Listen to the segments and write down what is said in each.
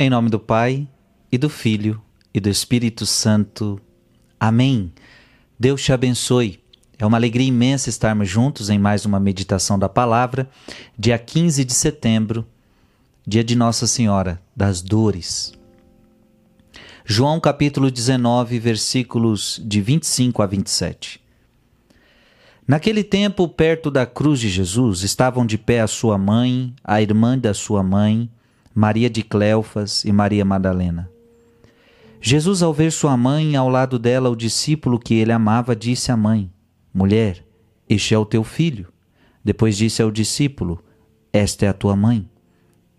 Em nome do Pai, e do Filho, e do Espírito Santo. Amém. Deus te abençoe. É uma alegria imensa estarmos juntos em mais uma meditação da palavra, dia 15 de setembro, dia de Nossa Senhora das Dores. João capítulo 19, versículos de 25 a 27. Naquele tempo, perto da cruz de Jesus, estavam de pé a sua mãe, a irmã da sua mãe, Maria de Cleofas e Maria Madalena. Jesus, ao ver sua mãe ao lado dela, o discípulo que ele amava, disse à mãe: Mulher, este é o teu filho. Depois disse ao discípulo: Esta é a tua mãe.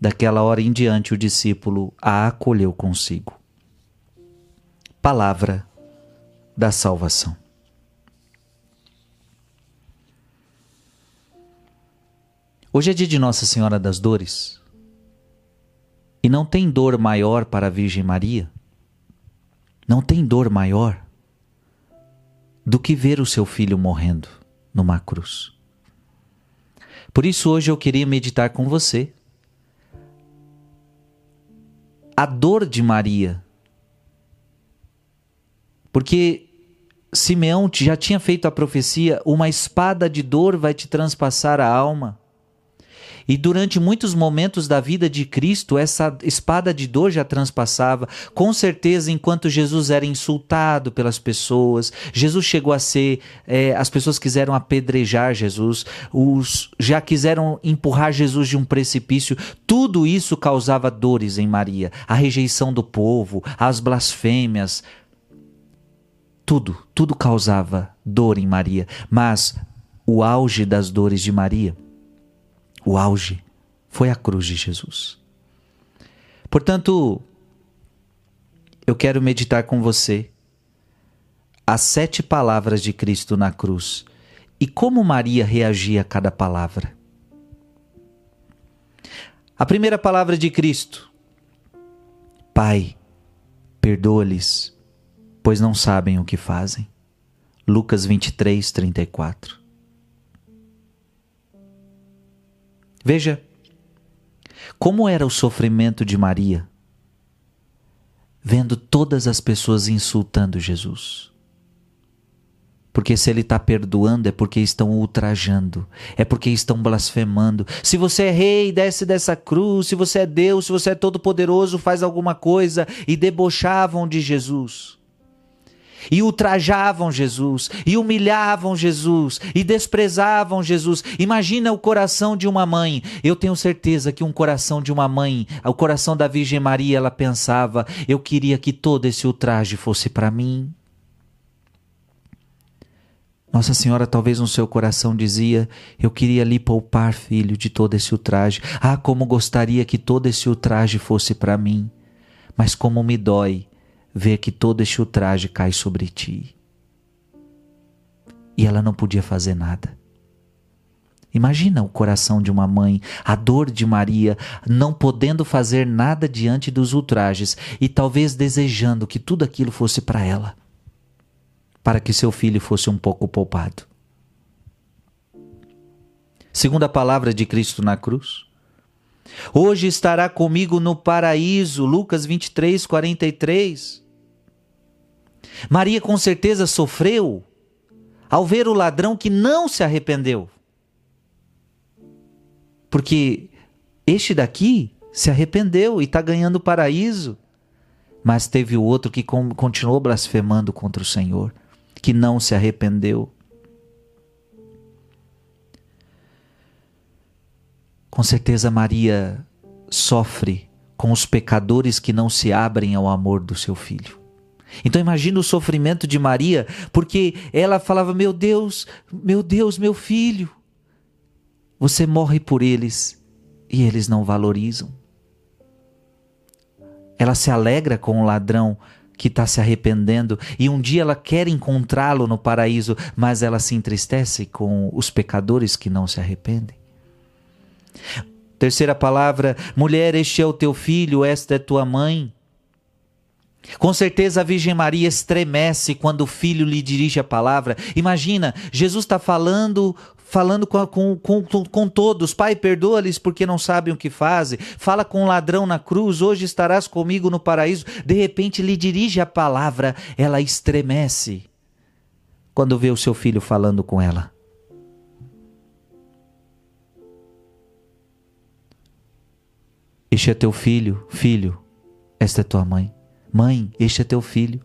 Daquela hora em diante, o discípulo a acolheu consigo. Palavra da salvação. Hoje é dia de Nossa Senhora das Dores. E não tem dor maior para a Virgem Maria, não tem dor maior do que ver o seu filho morrendo numa cruz. Por isso, hoje eu queria meditar com você a dor de Maria. Porque Simeão já tinha feito a profecia: uma espada de dor vai te transpassar a alma. E durante muitos momentos da vida de Cristo, essa espada de dor já transpassava. Com certeza, enquanto Jesus era insultado pelas pessoas, Jesus chegou a ser. É, as pessoas quiseram apedrejar Jesus, os, já quiseram empurrar Jesus de um precipício. Tudo isso causava dores em Maria. A rejeição do povo, as blasfêmias. Tudo, tudo causava dor em Maria. Mas o auge das dores de Maria o auge foi a cruz de Jesus. Portanto, eu quero meditar com você as sete palavras de Cristo na cruz e como Maria reagia a cada palavra. A primeira palavra de Cristo: Pai, perdoa-lhes, pois não sabem o que fazem. Lucas 23, 34. Veja como era o sofrimento de Maria, vendo todas as pessoas insultando Jesus. Porque se ele está perdoando é porque estão ultrajando, é porque estão blasfemando. Se você é rei, desce dessa cruz. Se você é Deus, se você é todo-poderoso, faz alguma coisa. E debochavam de Jesus e ultrajavam Jesus, e humilhavam Jesus, e desprezavam Jesus. Imagina o coração de uma mãe. Eu tenho certeza que um coração de uma mãe, o coração da Virgem Maria, ela pensava: eu queria que todo esse ultraje fosse para mim. Nossa Senhora, talvez no seu coração dizia: Eu queria lhe poupar, filho, de todo esse ultraje. Ah, como gostaria que todo esse ultraje fosse para mim. Mas como me dói ver que todo este ultraje cai sobre ti. E ela não podia fazer nada. Imagina o coração de uma mãe, a dor de Maria, não podendo fazer nada diante dos ultrajes e talvez desejando que tudo aquilo fosse para ela, para que seu filho fosse um pouco poupado. Segunda palavra de Cristo na cruz, Hoje estará comigo no paraíso. Lucas 23, 43. Maria com certeza sofreu ao ver o ladrão que não se arrependeu. Porque este daqui se arrependeu e está ganhando o paraíso. Mas teve o outro que continuou blasfemando contra o Senhor, que não se arrependeu. Com certeza Maria sofre com os pecadores que não se abrem ao amor do seu filho. Então imagina o sofrimento de Maria, porque ela falava: "Meu Deus, meu Deus, meu filho, você morre por eles e eles não valorizam". Ela se alegra com o ladrão que está se arrependendo e um dia ela quer encontrá-lo no paraíso, mas ela se entristece com os pecadores que não se arrependem. Terceira palavra: mulher, este é o teu filho, esta é tua mãe. Com certeza a Virgem Maria estremece quando o filho lhe dirige a palavra. Imagina, Jesus está falando, falando com, com, com, com todos: Pai, perdoa-lhes porque não sabem o que fazem. Fala com o ladrão na cruz: Hoje estarás comigo no paraíso. De repente lhe dirige a palavra, ela estremece quando vê o seu filho falando com ela. Este é teu filho, filho, esta é tua mãe. Mãe, este é teu filho.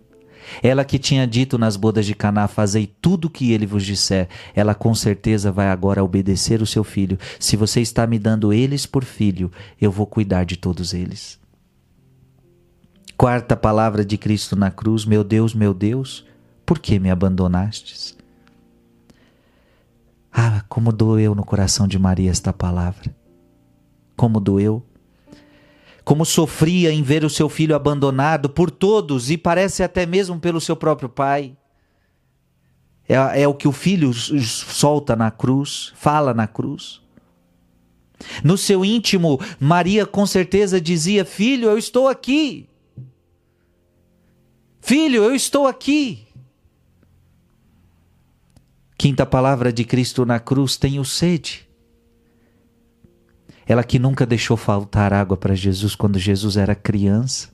Ela que tinha dito nas bodas de Caná: Fazei tudo o que ele vos disser. Ela com certeza vai agora obedecer o seu filho. Se você está me dando eles por filho, eu vou cuidar de todos eles. Quarta palavra de Cristo na cruz: Meu Deus, meu Deus, por que me abandonastes? Ah, como doeu no coração de Maria esta palavra. Como doeu como sofria em ver o seu filho abandonado por todos e parece até mesmo pelo seu próprio pai. É, é o que o filho solta na cruz, fala na cruz. No seu íntimo, Maria com certeza dizia: Filho, eu estou aqui. Filho, eu estou aqui. Quinta palavra de Cristo na cruz: Tenho sede. Ela que nunca deixou faltar água para Jesus quando Jesus era criança.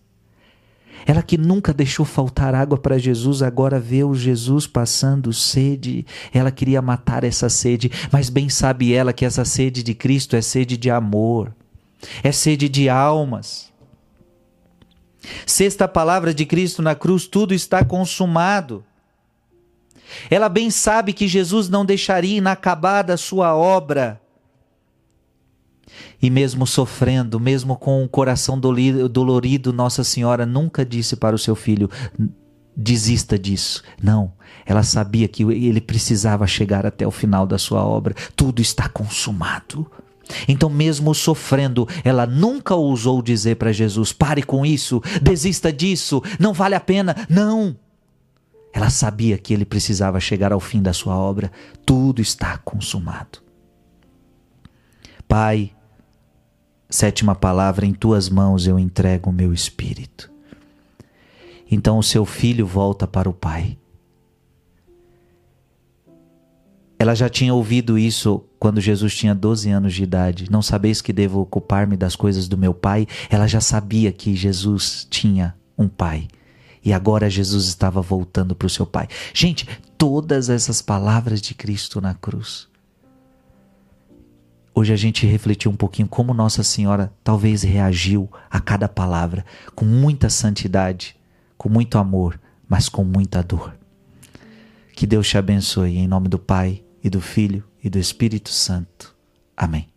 Ela que nunca deixou faltar água para Jesus, agora vê o Jesus passando sede. Ela queria matar essa sede, mas bem sabe ela que essa sede de Cristo é sede de amor, é sede de almas. Sexta palavra de Cristo na cruz: tudo está consumado. Ela bem sabe que Jesus não deixaria inacabada a sua obra e mesmo sofrendo, mesmo com o coração dolorido, Nossa Senhora nunca disse para o seu filho: desista disso. Não, ela sabia que ele precisava chegar até o final da sua obra. Tudo está consumado. Então, mesmo sofrendo, ela nunca ousou dizer para Jesus: pare com isso, desista disso, não vale a pena. Não. Ela sabia que ele precisava chegar ao fim da sua obra. Tudo está consumado. Pai, Sétima palavra: em tuas mãos eu entrego o meu espírito. Então o seu filho volta para o pai. Ela já tinha ouvido isso quando Jesus tinha 12 anos de idade. Não sabeis que devo ocupar-me das coisas do meu pai? Ela já sabia que Jesus tinha um pai. E agora Jesus estava voltando para o seu pai. Gente, todas essas palavras de Cristo na cruz Hoje a gente refletiu um pouquinho como Nossa Senhora talvez reagiu a cada palavra, com muita santidade, com muito amor, mas com muita dor. Que Deus te abençoe em nome do Pai e do Filho e do Espírito Santo. Amém.